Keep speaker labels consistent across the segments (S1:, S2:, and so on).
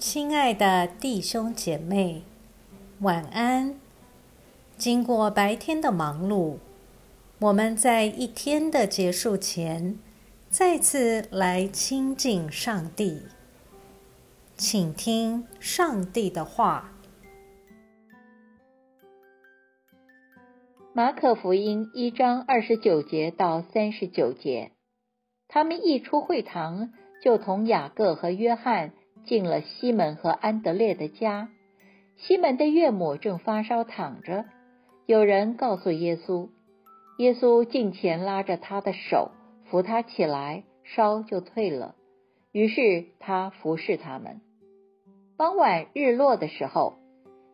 S1: 亲爱的弟兄姐妹，晚安。经过白天的忙碌，我们在一天的结束前，再次来亲近上帝，请听上帝的话。
S2: 马可福音一章二十九节到三十九节，他们一出会堂，就同雅各和约翰进了西门和安德烈的家。西门的岳母正发烧躺着，有人告诉耶稣，耶稣近前拉着他的手，扶他起来，烧就退了。于是他服侍他们。傍晚日落的时候，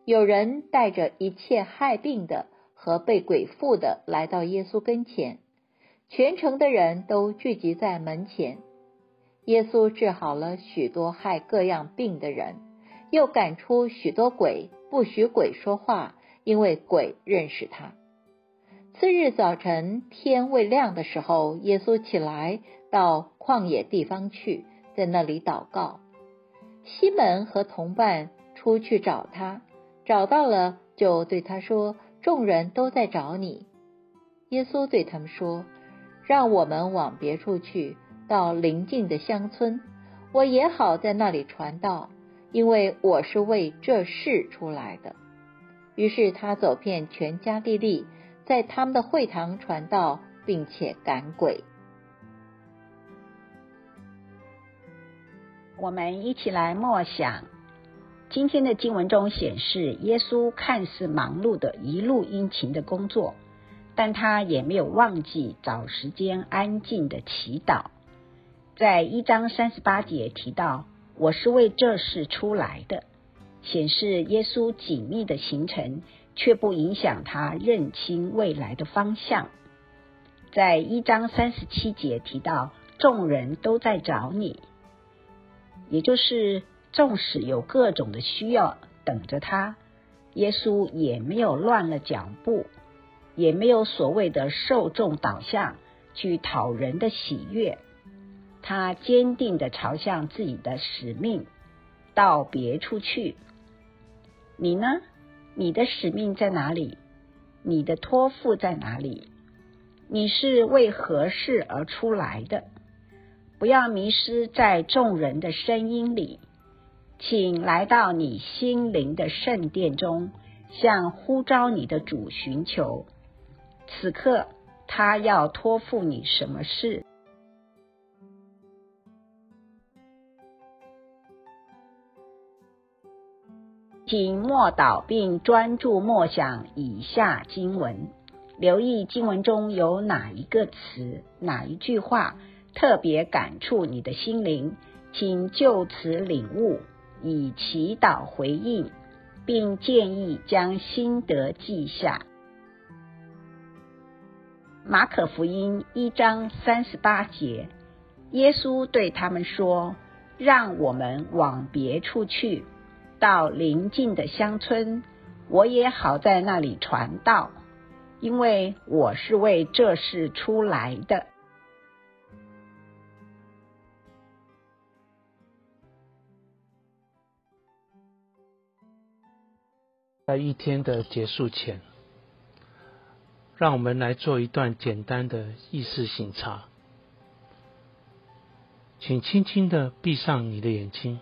S2: 有人带着一切害病的。和被鬼附的来到耶稣跟前，全城的人都聚集在门前。耶稣治好了许多害各样病的人，又赶出许多鬼，不许鬼说话，因为鬼认识他。次日早晨天未亮的时候，耶稣起来到旷野地方去，在那里祷告。西门和同伴出去找他，找到了，就对他说。众人都在找你，耶稣对他们说：“让我们往别处去，到邻近的乡村，我也好在那里传道，因为我是为这事出来的。”于是他走遍全家地利，在他们的会堂传道，并且赶鬼。
S3: 我们一起来默想。今天的经文中显示，耶稣看似忙碌的一路殷勤的工作，但他也没有忘记找时间安静的祈祷。在一章三十八节提到：“我是为这事出来的”，显示耶稣紧密的行程，却不影响他认清未来的方向。在一章三十七节提到：“众人都在找你”，也就是。纵使有各种的需要等着他，耶稣也没有乱了脚步，也没有所谓的受众导向去讨人的喜悦。他坚定的朝向自己的使命，到别处去。你呢？你的使命在哪里？你的托付在哪里？你是为何事而出来的？不要迷失在众人的声音里。请来到你心灵的圣殿中，向呼召你的主寻求。此刻，他要托付你什么事？请默祷并专注默想以下经文，留意经文中有哪一个词、哪一句话特别感触你的心灵，请就此领悟。以祈祷回应，并建议将心得记下。马可福音一章三十八节，耶稣对他们说：“让我们往别处去，到邻近的乡村，我也好在那里传道，因为我是为这事出来的。”
S4: 在一天的结束前，让我们来做一段简单的意识醒察。请轻轻的闭上你的眼睛，